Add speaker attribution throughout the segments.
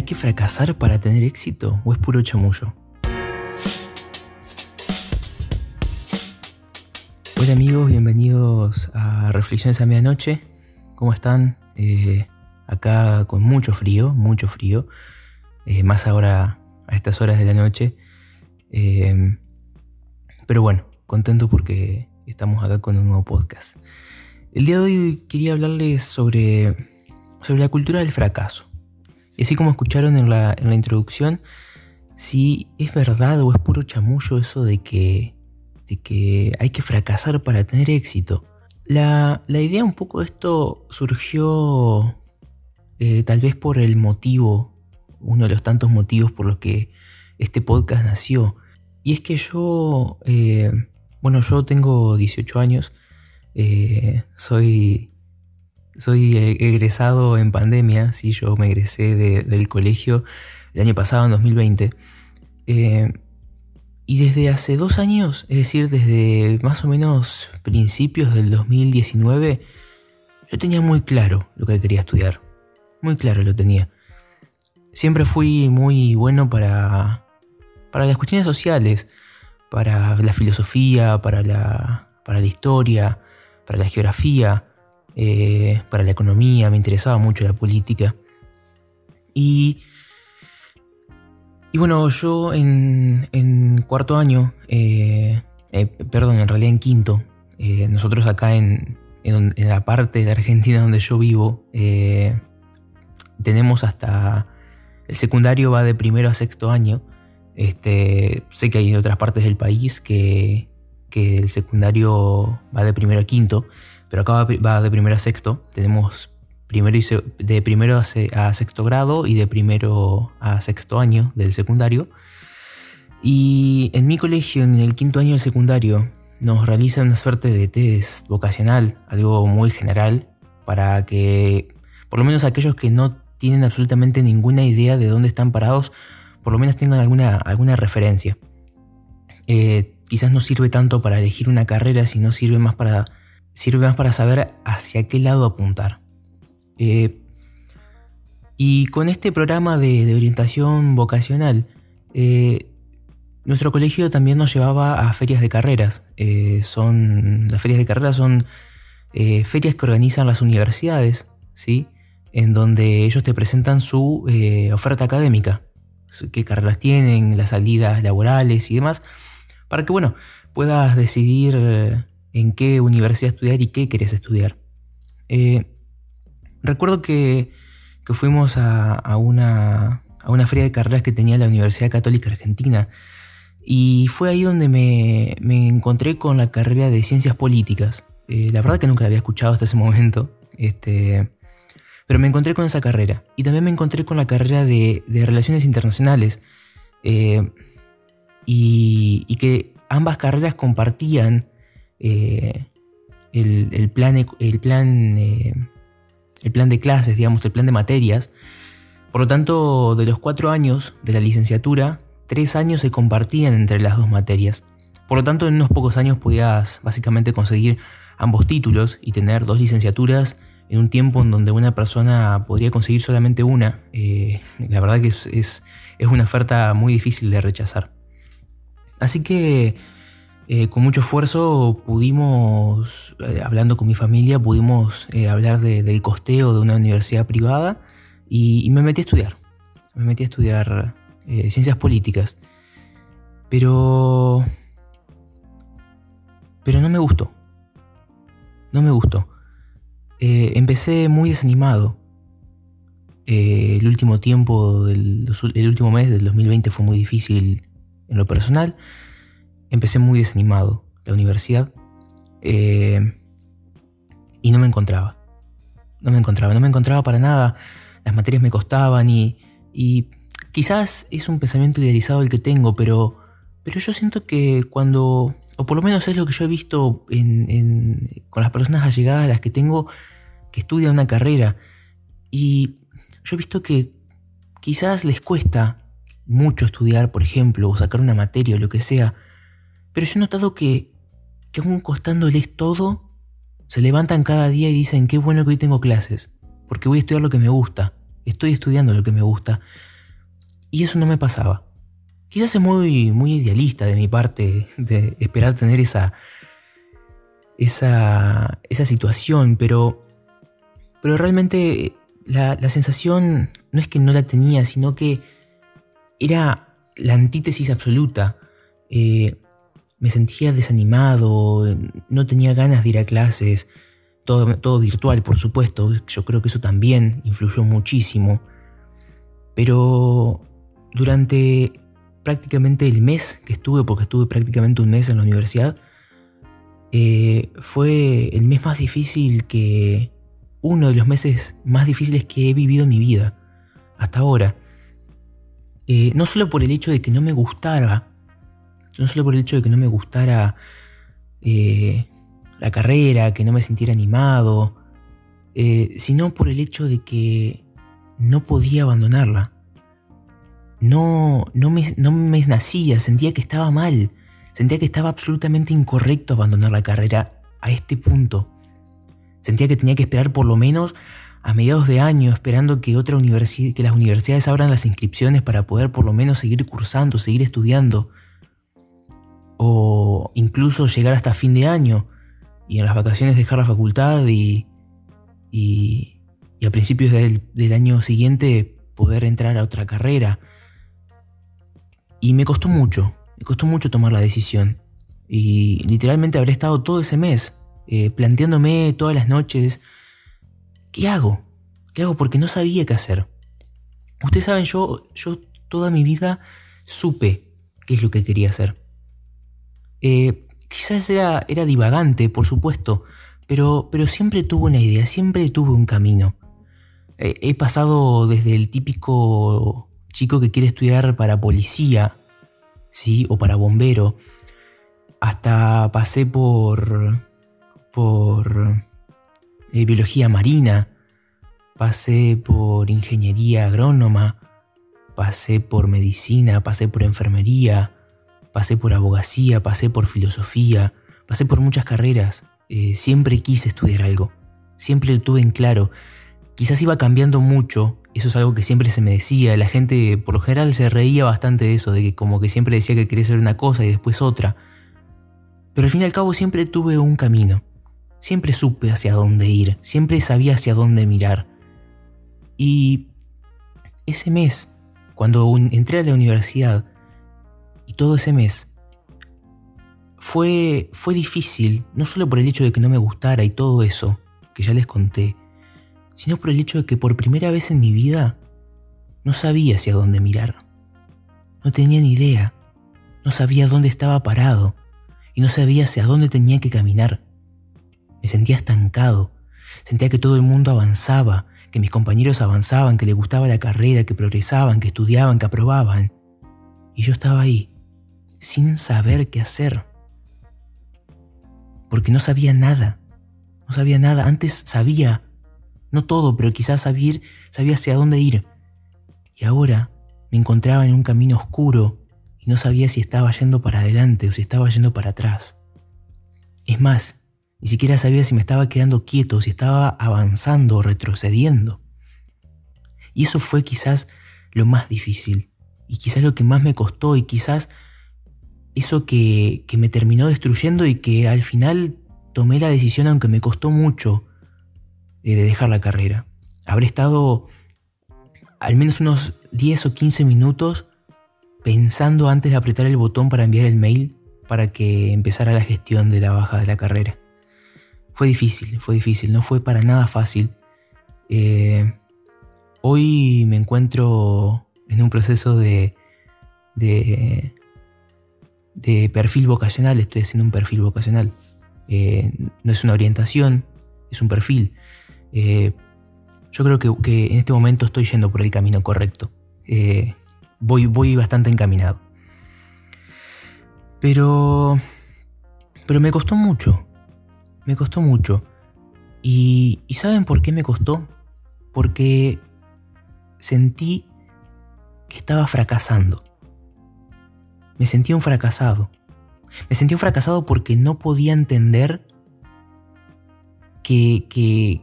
Speaker 1: ¿Hay que fracasar para tener éxito o es puro chamullo? Hola amigos, bienvenidos a Reflexiones a Medianoche. ¿Cómo están? Eh, acá con mucho frío, mucho frío. Eh, más ahora a estas horas de la noche. Eh, pero bueno, contento porque estamos acá con un nuevo podcast. El día de hoy quería hablarles sobre, sobre la cultura del fracaso. Y así como escucharon en la, introducción, si es verdad o es puro chamullo eso de que, de que hay que fracasar para tener éxito. La, idea un poco de esto surgió eh, tal vez por el motivo, uno de los tantos motivos por los que este podcast nació. Y es que yo, eh, bueno, yo tengo 18 años, eh, soy soy e-, egresado en pandemia, sí, yo me egresé del colegio el año pasado, en 2020. Eh, y desde hace dos años, es decir, desde más o menos principios del 2019, yo tenía muy claro lo que quería estudiar. Muy claro lo tenía. Siempre fui muy bueno para, para las cuestiones sociales, para la filosofía, para la, para la historia, para la geografía. Eh, para la economía, me interesaba mucho la política. Y, y bueno, yo en, cuarto año, eh, eh, perdón, en realidad en quinto, nosotros acá en, en, la parte de Argentina donde yo vivo, tenemos hasta el secundario va de primero a sexto año. Este, sé que hay en otras partes del país que, que el secundario va de primero a quinto, pero acá va de primero a sexto. Tenemos primero de primero a sexto grado y de primero a sexto año del secundario. Y en mi colegio, en el quinto año del secundario, nos realizan una suerte de test vocacional, algo muy general, para que por lo menos aquellos que no tienen absolutamente ninguna idea de dónde están parados, por lo menos tengan alguna, alguna referencia. Eh, quizás no sirve tanto para elegir una carrera, sino sirve más para sirve más para saber hacia qué lado apuntar. Eh, y con este programa de, orientación vocacional, eh, nuestro colegio también nos llevaba a ferias de carreras. Eh, son, las ferias de carreras son ferias que organizan las universidades, ¿sí? en donde ellos te presentan su oferta académica, qué carreras tienen, las salidas laborales y demás, para que bueno, puedas decidir en qué universidad estudiar y qué querías estudiar. Eh, recuerdo que, fuimos a, una, a una feria de carreras que tenía la Universidad Católica Argentina y fue ahí donde me, encontré con la carrera de Ciencias Políticas. Eh, la verdad que nunca la había escuchado hasta ese momento, este, pero me encontré con esa carrera y también me encontré con la carrera de, Relaciones Internacionales eh, y, y que ambas carreras compartían eh, el, plan, el, plan, eh, el plan de clases, digamos, el plan de materias. Por lo tanto, de los cuatro años de la licenciatura, tres años se compartían entre las dos materias. Por lo tanto, en unos pocos años podías básicamente conseguir ambos títulos y tener dos licenciaturas en un tiempo en donde una persona podría conseguir solamente una. Eh, la verdad que es, es, es una oferta muy difícil de rechazar. Así que eh, con mucho esfuerzo pudimos, eh, hablando con mi familia, pudimos eh, hablar del costeo de una universidad privada y, me metí a estudiar. Me metí a estudiar ciencias políticas. Pero... Pero no me gustó. No me gustó. empecé muy desanimado. el último tiempo, del, el último mes del 2020 fue muy difícil en lo personal empecé muy desanimado la universidad eh, y no me encontraba. No me encontraba, no me encontraba para nada. Las materias me costaban y, y quizás es un pensamiento idealizado el que tengo, pero, pero yo siento que cuando, o por lo menos es lo que yo he visto con las personas allegadas las que tengo que estudian una carrera, y yo he visto que quizás les cuesta mucho estudiar, por ejemplo, o sacar una materia o lo que sea, pero yo he notado que, que aún costándoles todo, se levantan cada día y dicen, qué bueno que hoy tengo clases, porque voy a estudiar lo que me gusta, estoy estudiando lo que me gusta. Y eso no me pasaba. Quizás es muy, muy idealista de mi parte de esperar tener esa, esa, esa situación, pero, pero realmente la, sensación no es que no la tenía, sino que era la antítesis absoluta. Eh, me sentía desanimado, no tenía ganas de ir a clases, todo, todo, virtual por supuesto, yo creo que eso también influyó muchísimo, pero durante prácticamente el mes que estuve, porque estuve prácticamente un mes en la universidad, eh, fue el mes más difícil que, uno de los meses más difíciles que he vivido en mi vida, hasta ahora. Eh, no solo por el hecho de que no me gustara, no solo por el hecho de que no me gustara eh, la carrera, que no me sintiera animado, eh, sino por el hecho de que no podía abandonarla. No, no, me, no me nacía, sentía que estaba mal, sentía que estaba absolutamente incorrecto abandonar la carrera a este punto. Sentía que tenía que esperar por lo menos a mediados de año, esperando que, otra que las universidades abran las inscripciones para poder por lo menos seguir cursando, seguir estudiando. O incluso llegar hasta fin de año y en las vacaciones dejar la facultad y, y, a principios del, del año siguiente poder entrar a otra carrera. Y me costó mucho, me costó mucho tomar la decisión. Y literalmente habré estado todo ese mes eh, planteándome todas las noches, ¿qué hago? ¿Qué hago? Porque no sabía qué hacer. Ustedes saben, yo, yo toda mi vida supe qué es lo que quería hacer. Eh, quizás era, era divagante, por supuesto, pero, pero siempre tuve una idea, siempre tuve un camino. he pasado desde el típico chico que quiere estudiar para policía, ¿sí? O para bombero, hasta pasé por por eh, biología marina, pasé por ingeniería agrónoma, pasé por medicina, pasé por enfermería, pasé por abogacía, pasé por filosofía, pasé por muchas carreras. Eh, siempre quise estudiar algo, siempre lo tuve en claro. Quizás iba cambiando mucho, eso es algo que siempre se me decía, la gente por lo general se reía bastante de eso, de que como que siempre decía que quería ser una cosa y después otra. Pero al fin y al cabo siempre tuve un camino. Siempre supe hacia dónde ir, siempre sabía hacia dónde mirar. Y ese mes, cuando entré a la universidad, todo ese mes, fue, fue difícil, no solo por el hecho de que no me gustara y todo eso, que ya les conté, sino por el hecho de que por primera vez en mi vida no sabía hacia dónde mirar. No tenía ni idea, no sabía dónde estaba parado y no sabía hacia dónde tenía que caminar. Me sentía estancado. Sentía que todo el mundo avanzaba, que mis compañeros avanzaban, que les gustaba la carrera, que progresaban, que estudiaban, que aprobaban. Y yo estaba ahí, sin saber qué hacer. Porque no sabía nada. No sabía nada. Antes sabía, no todo, pero quizás sabía, sabía hacia dónde ir. Y ahora me encontraba en un camino oscuro y no sabía si estaba yendo para adelante o si estaba yendo para atrás. Es más, ni siquiera sabía si me estaba quedando quieto, si estaba avanzando o retrocediendo. Y eso fue quizás lo más difícil, y quizás lo que más me costó, y quizás eso que, me terminó destruyendo y que al final tomé la decisión, aunque me costó mucho, de dejar la carrera. Habré estado al menos unos 10 o 15 minutos pensando antes de apretar el botón para enviar el mail para que empezara la gestión de la baja de la carrera. Fue difícil, fue difícil, no fue para nada fácil. Eh, hoy me encuentro en un proceso de, perfil vocacional, estoy haciendo un perfil vocacional. Eh, no es una orientación, es un perfil. Eh, yo creo que, en este momento estoy yendo por el camino correcto. voy, voy bastante encaminado. Pero, pero me costó mucho. Me costó mucho. Y, ¿saben por qué me costó? Porque sentí que estaba fracasando. Me sentí un fracasado. Me sentí un fracasado porque no podía entender que,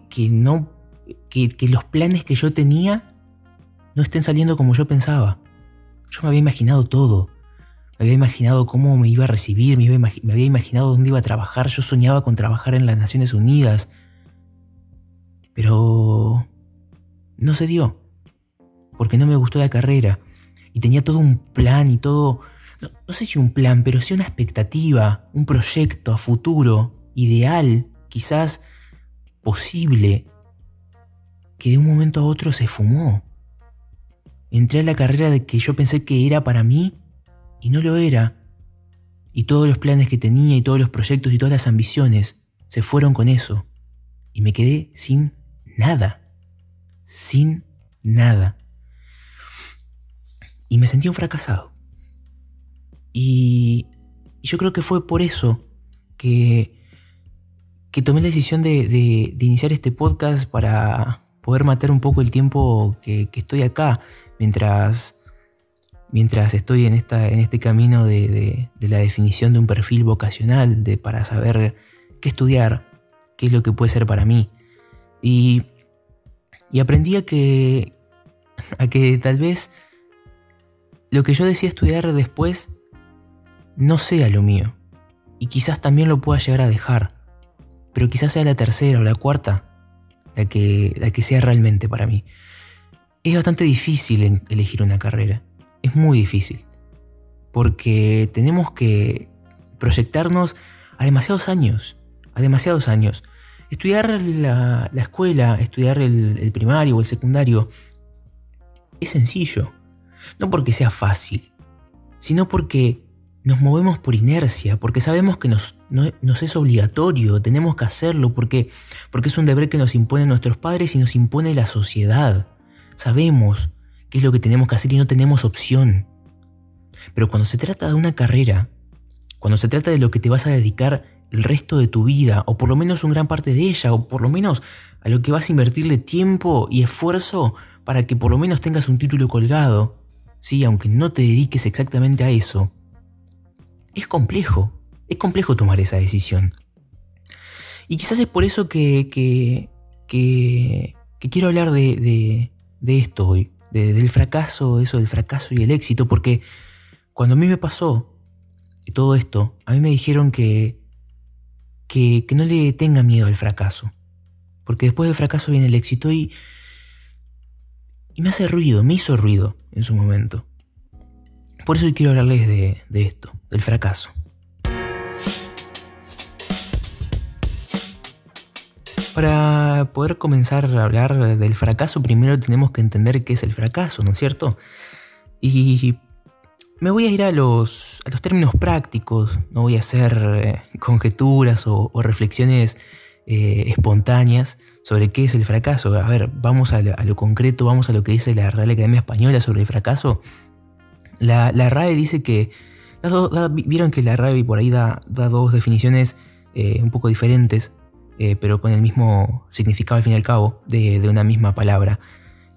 Speaker 1: que, no, que, que los planes que yo tenía no estén saliendo como yo pensaba. Yo me había imaginado todo. Me había imaginado cómo me iba a recibir, me, me había imaginado dónde iba a trabajar. Yo soñaba con trabajar en las Naciones Unidas. Pero no se dio. Porque no me gustó la carrera. Y tenía todo un plan y todo... No, sé si un plan, pero sí una expectativa, un proyecto a futuro, ideal, quizás posible, que de un momento a otro se fumó. Entré a la carrera de que yo pensé que era para mí y no lo era. Y todos los planes que tenía y todos los proyectos y todas las ambiciones se fueron con eso. Y me quedé sin nada. Sin nada. Y me sentí un fracasado. Yo creo que fue por eso que, que tomé la decisión de, de, iniciar este podcast para poder matar un poco el tiempo que, estoy acá mientras, mientras estoy en, esta, en este camino de, la definición de un perfil vocacional, de, para saber qué estudiar, qué es lo que puede ser para mí. Y, y aprendí a que, a que tal vez lo que yo decía estudiar después no sea lo mío. Y quizás también lo pueda llegar a dejar. Pero quizás sea la tercera o la cuarta la que, la que sea realmente para mí es bastante difícil elegir una carrera. Es muy difícil. Porque tenemos que proyectarnos a demasiados años. A demasiados años. Estudiar la, escuela, estudiar el, primario o el secundario, es sencillo. No porque sea fácil, sino porque nos movemos por inercia, porque sabemos que nos, es obligatorio, tenemos que hacerlo, porque, porque es un deber que nos imponen nuestros padres y nos impone la sociedad. Sabemos qué es lo que tenemos que hacer y no tenemos opción. Pero cuando se trata de una carrera, cuando se trata de lo que te vas a dedicar el resto de tu vida, o por lo menos una gran parte de ella, o por lo menos a lo que vas a invertirle tiempo y esfuerzo para que por lo menos tengas un título colgado, sí, aunque no te dediques exactamente a eso, es complejo, es complejo tomar esa decisión. Y quizás es por eso que, que, que, quiero hablar de, de esto hoy, del fracaso, eso del fracaso y el éxito, porque cuando a mí me pasó todo esto, a mí me dijeron que, que, no le tenga miedo al fracaso, porque después del fracaso viene el éxito y, y me hace ruido, me hizo ruido en su momento. Por eso quiero hablarles de, de esto, del fracaso. Para poder comenzar a hablar del fracaso, primero tenemos que entender qué es el fracaso, ¿no es cierto? Y me voy a ir a los, a los términos prácticos, no voy a hacer eh, conjeturas o, reflexiones eh, espontáneas sobre qué es el fracaso. A ver, vamos a lo, concreto, vamos a lo que dice la Real Academia Española sobre el fracaso. La, RAE dice que, vieron que la RAE por ahí da, dos definiciones eh, un poco diferentes eh, pero con el mismo significado al fin y al cabo de, una misma palabra.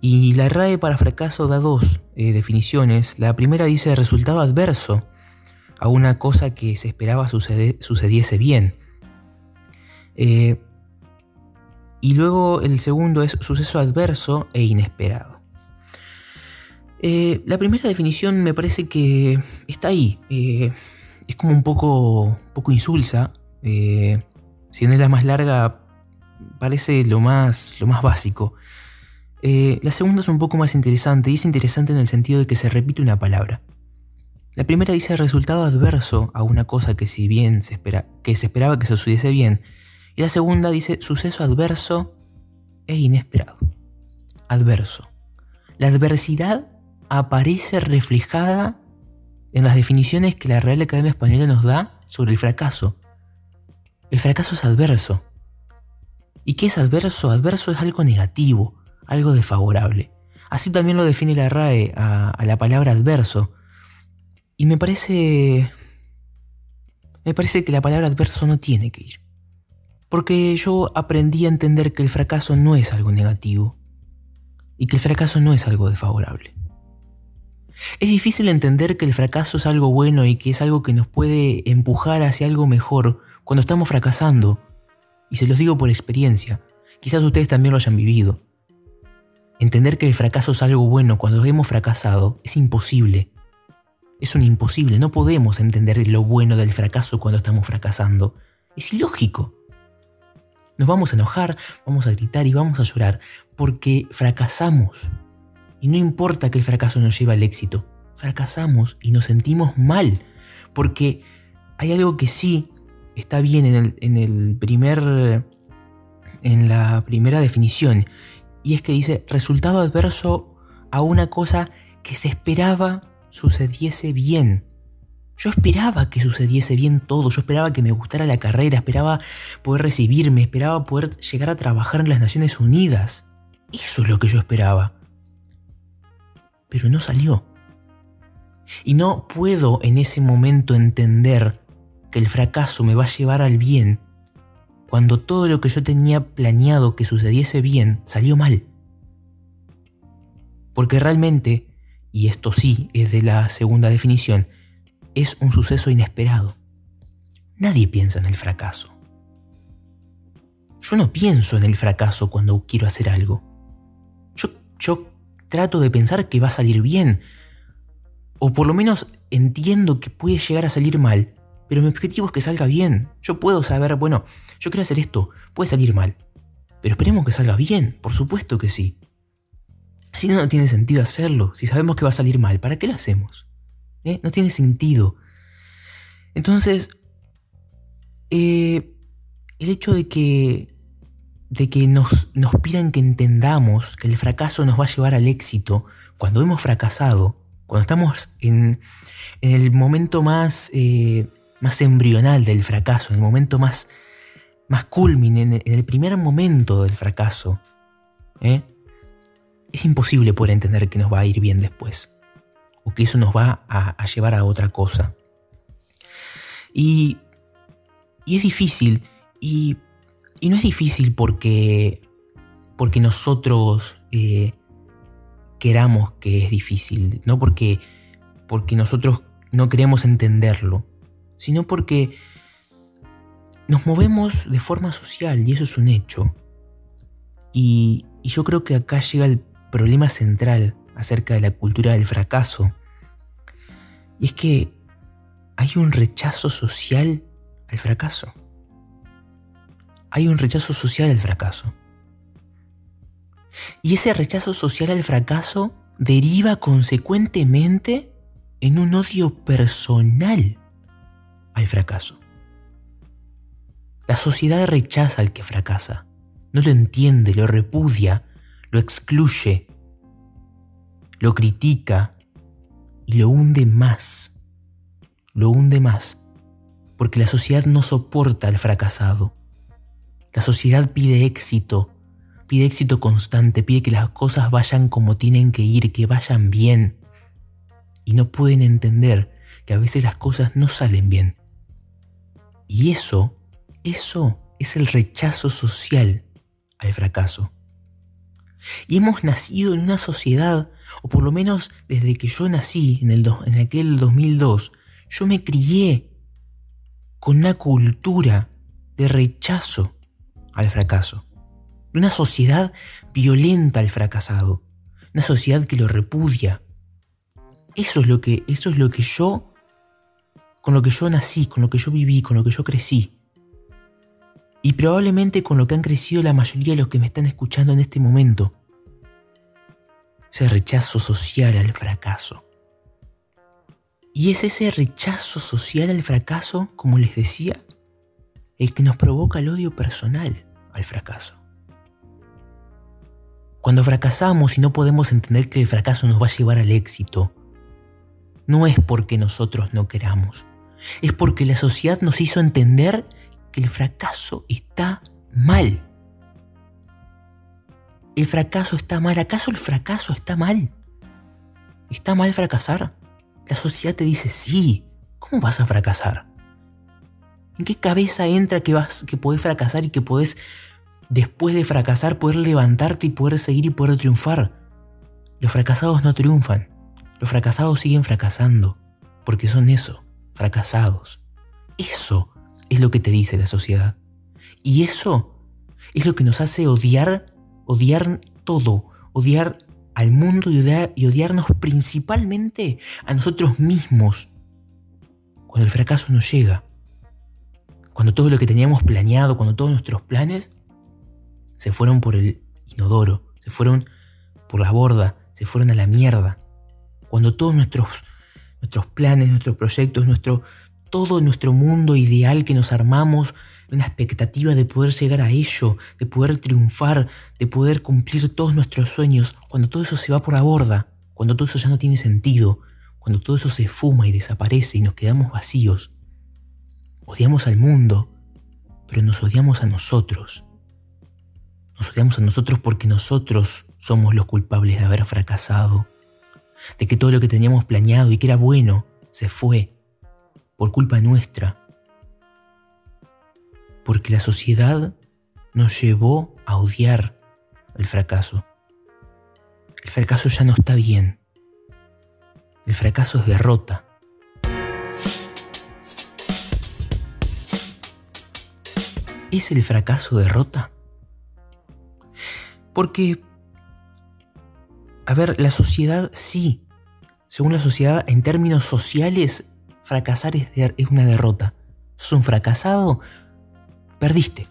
Speaker 1: Y la RAE para fracaso da dos eh, definiciones. La primera dice resultado adverso a una cosa que se esperaba sucediese bien. Y luego el segundo es suceso adverso e inesperado. La primera definición me parece que está ahí. es como un poco, poco insulsa. Si no es la más larga, parece lo más, lo más básico. Eh, la segunda es un poco más interesante y es interesante en el sentido de que se repite una palabra. La primera dice resultado adverso a una cosa que si bien se, espera, que se esperaba que se sucediese bien. Y la segunda dice suceso adverso e inesperado. Adverso. La adversidad aparece reflejada en las definiciones que la Real Academia Española nos da sobre el fracaso. El fracaso es adverso. ¿Y qué es adverso? Adverso es algo negativo, algo desfavorable. Así también lo define la RAE a, la palabra adverso. Y me parece... Me parece que la palabra adverso no tiene que ir. Porque yo aprendí a entender que el fracaso no es algo negativo. Y que el fracaso no es algo desfavorable. Es difícil entender que el fracaso es algo bueno y que es algo que nos puede empujar hacia algo mejor cuando estamos fracasando, y se los digo por experiencia, quizás ustedes también lo hayan vivido. Entender que el fracaso es algo bueno cuando hemos fracasado es imposible, Es un imposible, no podemos entender lo bueno del fracaso cuando estamos fracasando. Es ilógico. Nos vamos a enojar, vamos a gritar y vamos a llorar porque fracasamos. Y no importa que el fracaso nos lleve al éxito, fracasamos y nos sentimos mal. Porque hay algo que sí está bien en el, en el primer. en la primera definición. Y es que dice resultado adverso a una cosa que se esperaba sucediese bien. Yo esperaba que sucediese bien todo, yo esperaba que me gustara la carrera, esperaba poder recibirme, esperaba poder llegar a trabajar en las Naciones Unidas. Eso es lo que yo esperaba. Pero no salió. Y no puedo en ese momento entender que el fracaso me va a llevar al bien cuando todo lo que yo tenía planeado que sucediese bien salió mal. Porque realmente, y esto sí es de la segunda definición, es un suceso inesperado. Nadie piensa en el fracaso. Yo no pienso en el fracaso cuando quiero hacer algo. Yo, yo trato de pensar que va a salir bien. O por lo menos entiendo que puede llegar a salir mal, pero mi objetivo es que salga bien. Yo puedo saber, bueno, yo quiero hacer esto, puede salir mal. Pero esperemos que salga bien, por supuesto que sí. Si no, no tiene sentido hacerlo. Si sabemos que va a salir mal, ¿para qué lo hacemos? ¿Eh? No tiene sentido. Entonces, eh, el hecho de que, de que nos, nos, pidan que entendamos que el fracaso nos va a llevar al éxito, cuando hemos fracasado, cuando estamos en, en el momento más, eh, más embrional del fracaso, en el momento más, más culmine, en el, primer momento del fracaso, ¿eh? es imposible poder entender que nos va a ir bien después o que eso nos va a, llevar a otra cosa. Y, y es difícil, y, y, no es difícil porque, porque nosotros eh, queramos que es difícil, no porque, porque nosotros no queremos entenderlo, sino porque nos movemos de forma social y eso es un hecho. Y, y yo creo que acá llega el problema central acerca de la cultura del fracaso. Y es que hay un rechazo social al fracaso. Hay un rechazo social al fracaso. Y ese rechazo social al fracaso deriva consecuentemente en un odio personal al fracaso. La sociedad rechaza al que fracasa, no lo entiende, lo repudia, lo excluye, lo critica y lo hunde más. Lo hunde más porque la sociedad no soporta al fracasado. La sociedad pide éxito, pide éxito constante, pide que las cosas vayan como tienen que ir, que vayan bien. Y no pueden entender que a veces las cosas no salen bien. Y eso, eso es el rechazo social al fracaso. Y hemos nacido en una sociedad o por lo menos desde que yo nací en, el en aquel 2002, yo me crié con una cultura de rechazo al fracaso, una sociedad violenta al fracasado, una sociedad que lo repudia. Eso es lo que, eso es lo que yo, con lo que yo nací, con lo que yo viví, con lo que yo crecí. Y probablemente con lo que han crecido la mayoría de los que me están escuchando en este momento ese rechazo social al fracaso. Y es ese rechazo social al fracaso, como les decía, el que nos provoca el odio personal al fracaso. Cuando fracasamos y no podemos entender que el fracaso nos va a llevar al éxito, no es porque nosotros no queramos, es porque la sociedad nos hizo entender que el fracaso está mal. ¿El fracaso está mal? ¿Acaso el fracaso está mal? ¿Está mal fracasar? La sociedad te dice, sí, ¿cómo vas a fracasar? ¿En qué cabeza entra que, vas, que podés fracasar y que podés, después de fracasar, poder levantarte y poder seguir y poder triunfar? Los fracasados no triunfan. Los fracasados siguen fracasando. Porque son eso, fracasados. Eso es lo que te dice la sociedad. Y eso es lo que nos hace odiar odiar todo, odiar al mundo y, y odiarnos principalmente a nosotros mismos cuando el fracaso nos llega. Cuando todo lo que teníamos planeado, cuando todos nuestros planes se fueron por el inodoro, se fueron por la borda, se fueron a la mierda. Cuando todos nuestros, nuestros planes, nuestros proyectos, nuestro, todo nuestro mundo ideal que nos armamos, una expectativa de poder llegar a ello, de poder triunfar, de poder cumplir todos nuestros sueños, cuando todo eso se va por la borda, cuando todo eso ya no tiene sentido, cuando todo eso se fuma y desaparece y nos quedamos vacíos. Odiamos al mundo, pero nos odiamos a nosotros. Nos odiamos a nosotros porque nosotros somos los culpables de haber fracasado, de que todo lo que teníamos planeado y que era bueno se fue por culpa nuestra, porque la sociedad nos llevó a odiar el fracaso. El fracaso ya no está bien. El fracaso es derrota. ¿Es el fracaso derrota? Porque, a ver, la sociedad sí. Según la sociedad, en términos sociales, fracasar es, una derrota. ¿Sos un fracasado? Perdiste.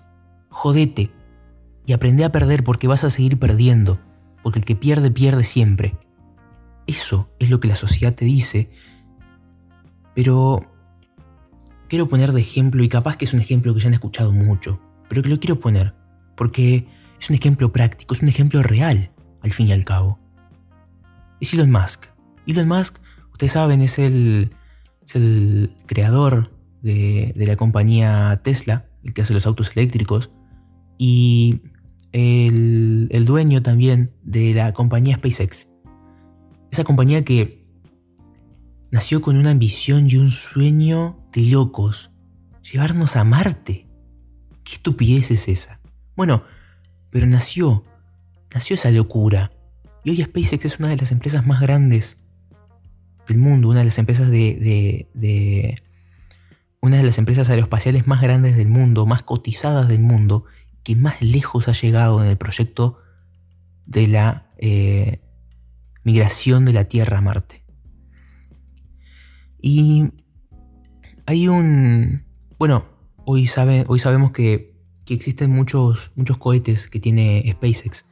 Speaker 1: Jodete. Y aprende a perder porque vas a seguir perdiendo. Porque el que pierde, pierde siempre. Eso es lo que la sociedad te dice. Pero quiero poner de ejemplo, y capaz que es un ejemplo que ya han escuchado mucho, pero que lo quiero poner, porque es un ejemplo práctico, es un ejemplo real, al fin y al cabo. Es Elon Musk. Elon Musk, ustedes saben, es el, creador de, la compañía Tesla, el que hace los autos eléctricos, y el dueño también de la compañía SpaceX. Esa compañía que nació con una ambición y un sueño de locos, llevarnos a Marte. ¿Qué estupidez es esa? Bueno, pero nació, nació esa locura. Y hoy SpaceX es una de las empresas más grandes del mundo, una de las empresas de, de, una de las empresas aeroespaciales más grandes del mundo, más cotizadas del mundo, que más lejos ha llegado en el proyecto de la eh, migración de la Tierra a Marte. Y hay un... Bueno, hoy, sabe, hoy sabemos que que existen muchos, muchos cohetes que tiene SpaceX.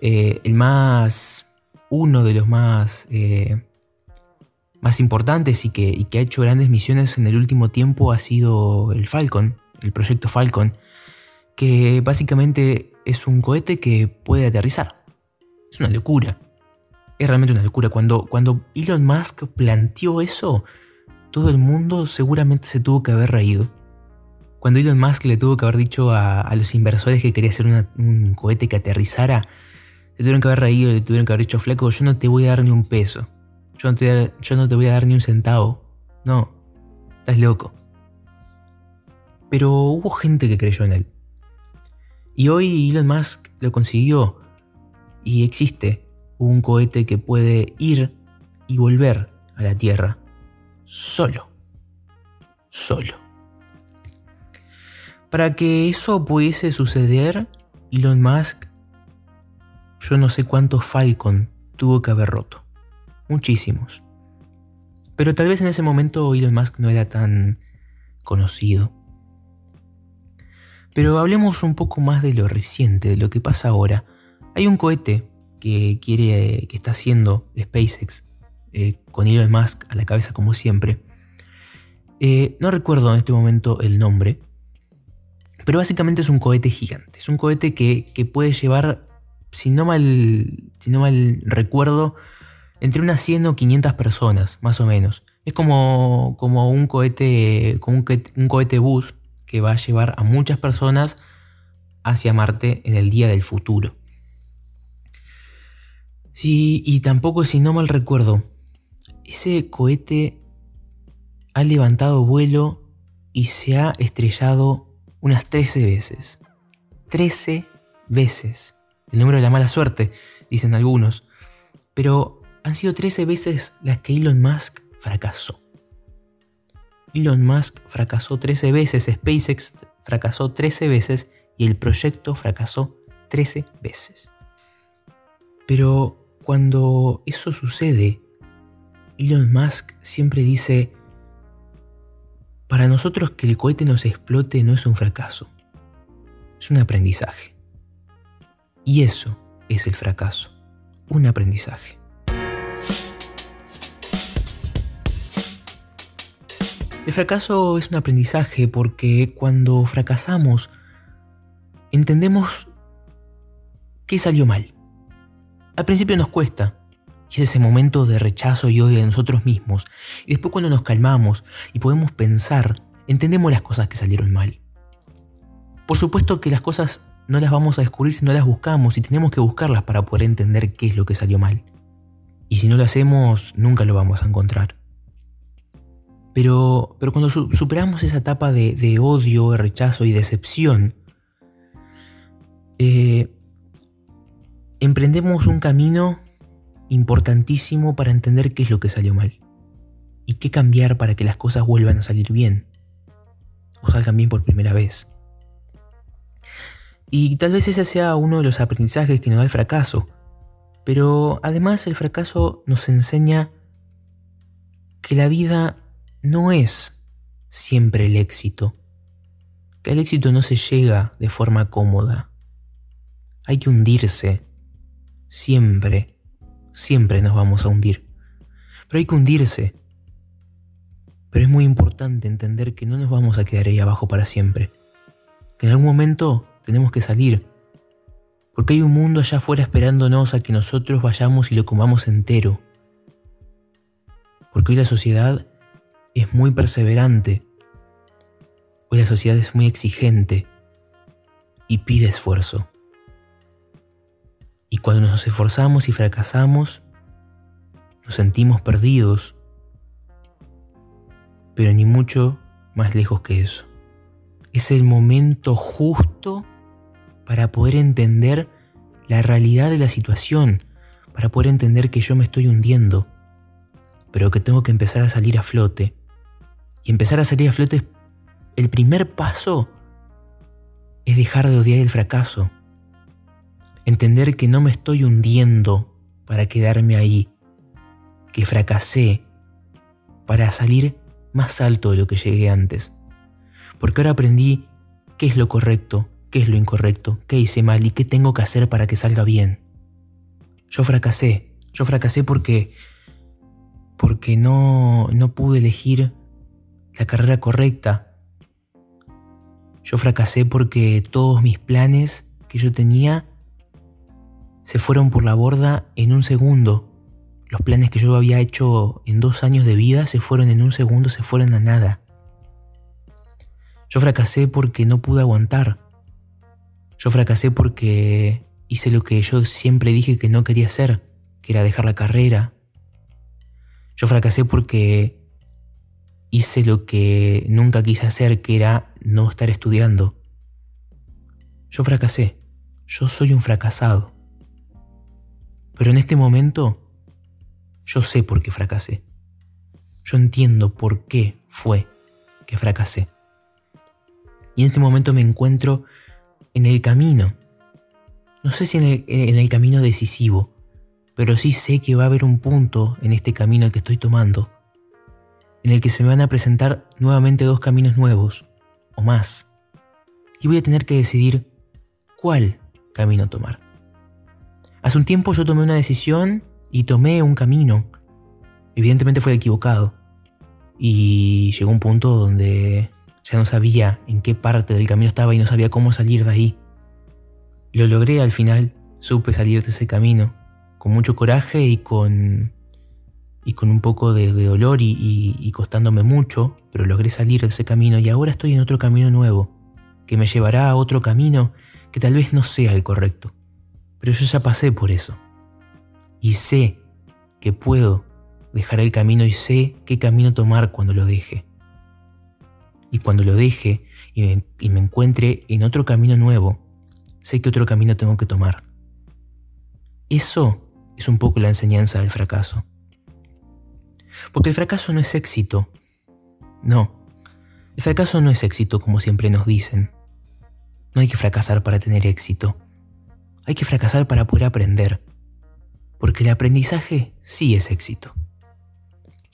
Speaker 1: Eh, el más, uno de los más, eh, más importantes y que, ha hecho grandes misiones en el último tiempo ha sido el Falcon, el proyecto Falcon, que básicamente es un cohete que puede aterrizar. Es una locura. Es realmente una locura. Cuando, cuando Elon Musk planteó eso, todo el mundo seguramente se tuvo que haber reído cuando Elon Musk le tuvo que haber dicho a, los inversores que quería hacer un cohete que aterrizara, se tuvieron que haber reído, le tuvieron que haber dicho, flaco, yo no te voy a dar ni un peso. Yo no te, yo no te voy a dar ni un centavo. No, estás loco. Pero hubo gente que creyó en él. Y hoy Elon Musk lo consiguió. Y existe un cohete que puede ir y volver a la Tierra. Solo. Solo. Para que eso pudiese suceder, Elon Musk, yo no sé cuántos Falcon tuvo que haber roto. Muchísimos. Pero tal vez en ese momento Elon Musk no era tan conocido. Pero hablemos un poco más de lo reciente, de lo que pasa ahora. Hay un cohete que quiere, que está haciendo SpaceX eh, con Elon Musk a la cabeza como siempre. Eh, no recuerdo en este momento el nombre, pero básicamente es un cohete gigante. Es un cohete que, puede llevar, si no, mal, si no mal recuerdo, entre unas 100 o 500 personas, más o menos. Es como, como, un, cohete, como un, cohete, bus que va a llevar a muchas personas hacia Marte en el día del futuro. Sí, y tampoco, si no mal recuerdo, ese cohete ha levantado vuelo y se ha estrellado unas 13 veces. 13 veces. El número de la mala suerte, dicen algunos. Pero han sido 13 veces las que Elon Musk fracasó. Elon Musk fracasó 13 veces, SpaceX fracasó 13 veces y el proyecto fracasó 13 veces. Pero cuando eso sucede, Elon Musk siempre dice, para nosotros que el cohete nos explote no es un fracaso, es un aprendizaje. Y eso es el fracaso, un aprendizaje. El fracaso es un aprendizaje porque cuando fracasamos entendemos que salió mal. Al principio nos cuesta, y es ese momento de rechazo y odio de nosotros mismos, y después cuando nos calmamos y podemos pensar, entendemos las cosas que salieron mal. Por supuesto que las cosas no las vamos a descubrir si no las buscamos y tenemos que buscarlas para poder entender qué es lo que salió mal. Y si no lo hacemos, nunca lo vamos a encontrar. Pero, pero cuando superamos esa etapa de, odio, rechazo y decepción, eh, emprendemos un camino importantísimo para entender qué es lo que salió mal y qué cambiar para que las cosas vuelvan a salir bien o salgan bien por primera vez. Y tal vez ese sea uno de los aprendizajes que nos da el fracaso, pero además el fracaso nos enseña que la vida no es siempre el éxito, que al éxito no se llega de forma cómoda. Hay que hundirse. Siempre, siempre nos vamos a hundir. Pero hay que hundirse. Pero es muy importante entender que no nos vamos a quedar ahí abajo para siempre. Que en algún momento tenemos que salir. Porque hay un mundo allá afuera esperándonos a que nosotros vayamos y lo comamos entero. Porque hoy la sociedad es muy perseverante. Hoy la sociedad es muy exigente y pide esfuerzo. Y cuando nos esforzamos y fracasamos, nos sentimos perdidos, pero ni mucho más lejos que eso. Es el momento justo para poder entender la realidad de la situación, para poder entender que yo me estoy hundiendo, pero que tengo que empezar a salir a flote y empezar a salir a flote, el primer paso es dejar de odiar el fracaso. Entender que no me estoy hundiendo para quedarme ahí, que fracasé para salir más alto de lo que llegué antes. Porque ahora aprendí qué es lo correcto, qué es lo incorrecto, qué hice mal y qué tengo que hacer para que salga bien. Yo fracasé, yo fracasé porque porque no no pude elegir la carrera correcta. Yo fracasé porque todos mis planes que yo tenía se fueron por la borda en un segundo. Los planes que yo había hecho en dos años de vida se fueron en un segundo, se fueron a nada. Yo fracasé porque no pude aguantar. Yo fracasé porque hice lo que yo siempre dije que no quería hacer, que era dejar la carrera. Yo fracasé porque hice lo que nunca quise hacer, que era no estar estudiando. Yo fracasé. Yo soy un fracasado. Pero en este momento, yo sé por qué fracasé. Yo entiendo por qué fue que fracasé. Y en este momento me encuentro en el camino. No sé si en el, camino decisivo, pero sí sé que va a haber un punto en este camino que estoy tomando en el que se me van a presentar nuevamente dos caminos nuevos, o más, y voy a tener que decidir cuál camino tomar. Hace un tiempo yo tomé una decisión y tomé un camino. Evidentemente fue equivocado. Y llegó un punto donde ya no sabía en qué parte del camino estaba y no sabía cómo salir de ahí. Lo logré al final, supe salir de ese camino, con mucho coraje y con y con un poco de, dolor y, costándome mucho, pero logré salir de ese camino y ahora estoy en otro camino nuevo, que me llevará a otro camino que tal vez no sea el correcto. Pero yo ya pasé por eso. Y sé que puedo dejar el camino y sé qué camino tomar cuando lo deje. Y cuando lo deje y me, encuentre en otro camino nuevo, sé qué otro camino tengo que tomar. Eso es un poco la enseñanza del fracaso. Porque el fracaso no es éxito. No. El fracaso no es éxito como siempre nos dicen. No hay que fracasar para tener éxito. Hay que fracasar para poder aprender. Porque el aprendizaje sí es éxito.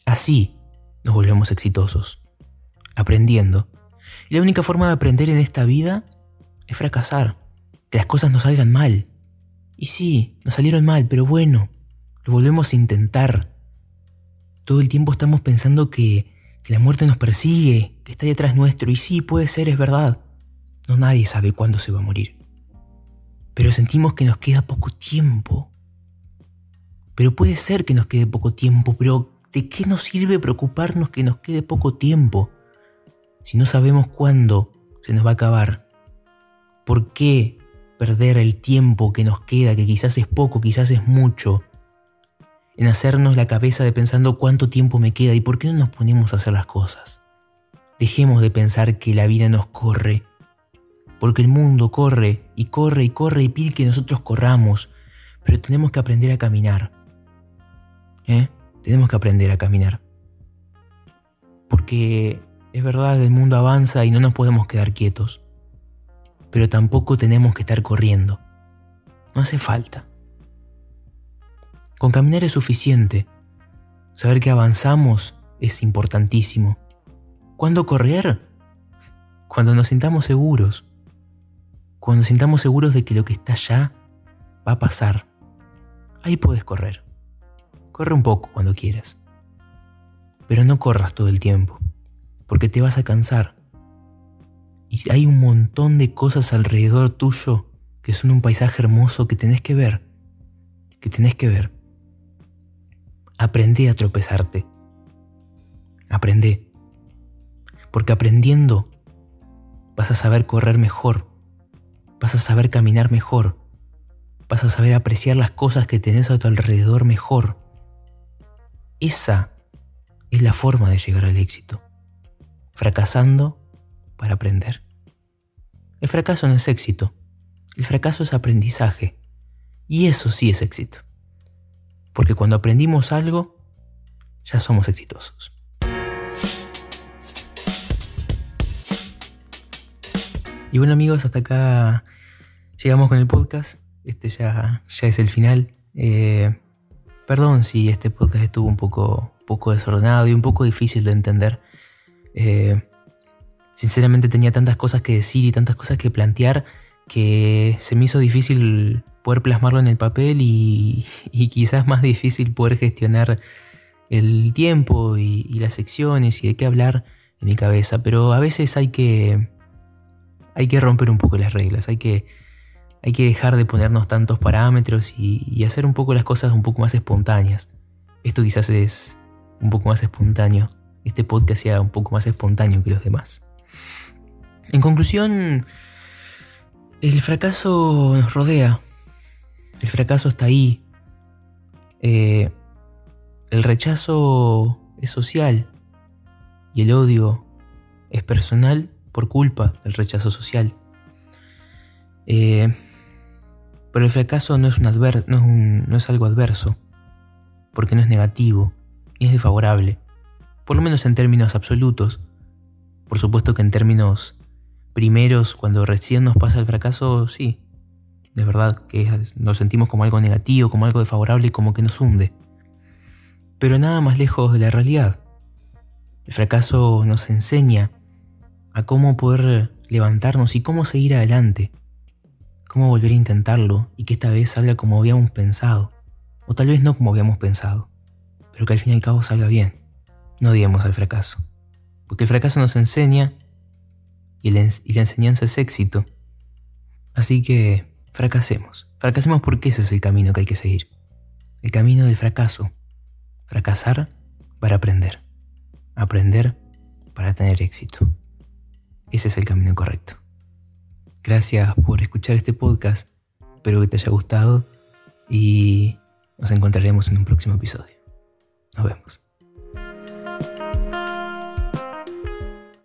Speaker 1: Así nos volvemos exitosos, aprendiendo. Y la única forma de aprender en esta vida es fracasar, que las cosas nos salgan mal. Y sí, nos salieron mal, pero bueno, lo volvemos a intentar. Todo el tiempo estamos pensando que, la muerte nos persigue, que está detrás nuestro, y sí, puede ser, es verdad. No nadie sabe cuándo se va a morir. Pero sentimos que nos queda poco tiempo. Pero puede ser que nos quede poco tiempo, pero ¿de qué nos sirve preocuparnos que nos quede poco tiempo? Si no sabemos cuándo se nos va a acabar. ¿Por qué perder el tiempo que nos queda, que quizás es poco, quizás es mucho, en hacernos la cabeza de pensando cuánto tiempo me queda y por qué no nos ponemos a hacer las cosas? Dejemos de pensar que la vida nos corre, porque el mundo corre y corre y corre y pide que nosotros corramos, pero tenemos que aprender a caminar. ¿Eh? Tenemos que aprender a caminar. Porque es verdad, el mundo avanza y no nos podemos quedar quietos pero tampoco tenemos que estar corriendo. No hace falta. Con caminar es suficiente. Saber que avanzamos es importantísimo. ¿Cuándo correr? Cuando nos sintamos seguros. Cuando sintamos seguros de que lo que está allá va a pasar. Ahí puedes correr. Corre un poco cuando quieras. Pero no corras todo el tiempo, porque te vas a cansar y hay un montón de cosas alrededor tuyo que son un paisaje hermoso que tenés que ver, que tenés que ver. Aprende a tropezarte. Aprende. Porque aprendiendo vas a saber correr mejor, vas a saber caminar mejor, vas a saber apreciar las cosas que tenés a tu alrededor mejor. Esa es la forma de llegar al éxito. Fracasando para aprender. El fracaso no es éxito, el fracaso es aprendizaje. Y eso sí es éxito. Porque cuando aprendimos algo, ya somos exitosos. Y bueno amigos, hasta acá llegamos con el podcast. Este ya, ya es el final. Eh, perdón si este podcast estuvo un poco, poco desordenado y un poco difícil de entender. Eh, sinceramente tenía tantas cosas que decir y tantas cosas que plantear que se me hizo difícil poder plasmarlo en el papel y, quizás más difícil poder gestionar el tiempo y, las secciones y de qué hablar en mi cabeza. Pero a veces hay que, hay que romper un poco las reglas, hay que, hay que dejar de ponernos tantos parámetros y, hacer un poco las cosas un poco más espontáneas. Esto quizás es un poco más espontáneo. Este podcast sea un poco más espontáneo que los demás. En conclusión, el fracaso nos rodea. El fracaso está ahí. Eh, el rechazo es social y el odio es personal por culpa del rechazo social. Eh, pero el fracaso no es, un no es algo adverso, porque no es negativo, ni es desfavorable, por lo menos en términos absolutos. Por supuesto que en términos primeros, cuando recién nos pasa el fracaso, sí, de verdad que nos sentimos como algo negativo, como algo desfavorable como que nos hunde. Pero nada más lejos de la realidad. El fracaso nos enseña a cómo poder levantarnos y cómo seguir adelante. Cómo volver a intentarlo y que esta vez salga como habíamos pensado. O tal vez no como habíamos pensado. Pero que al fin y al cabo salga bien. No digamos al fracaso. Porque el fracaso nos enseña y la, enseñanza es éxito. Así que fracasemos. Fracasemos porque ese es el camino que hay que seguir. El camino del fracaso. Fracasar para aprender. Aprender para tener éxito. Ese es el camino correcto. Gracias por escuchar este podcast. Espero que te haya gustado y nos encontraremos en un próximo episodio. Nos vemos.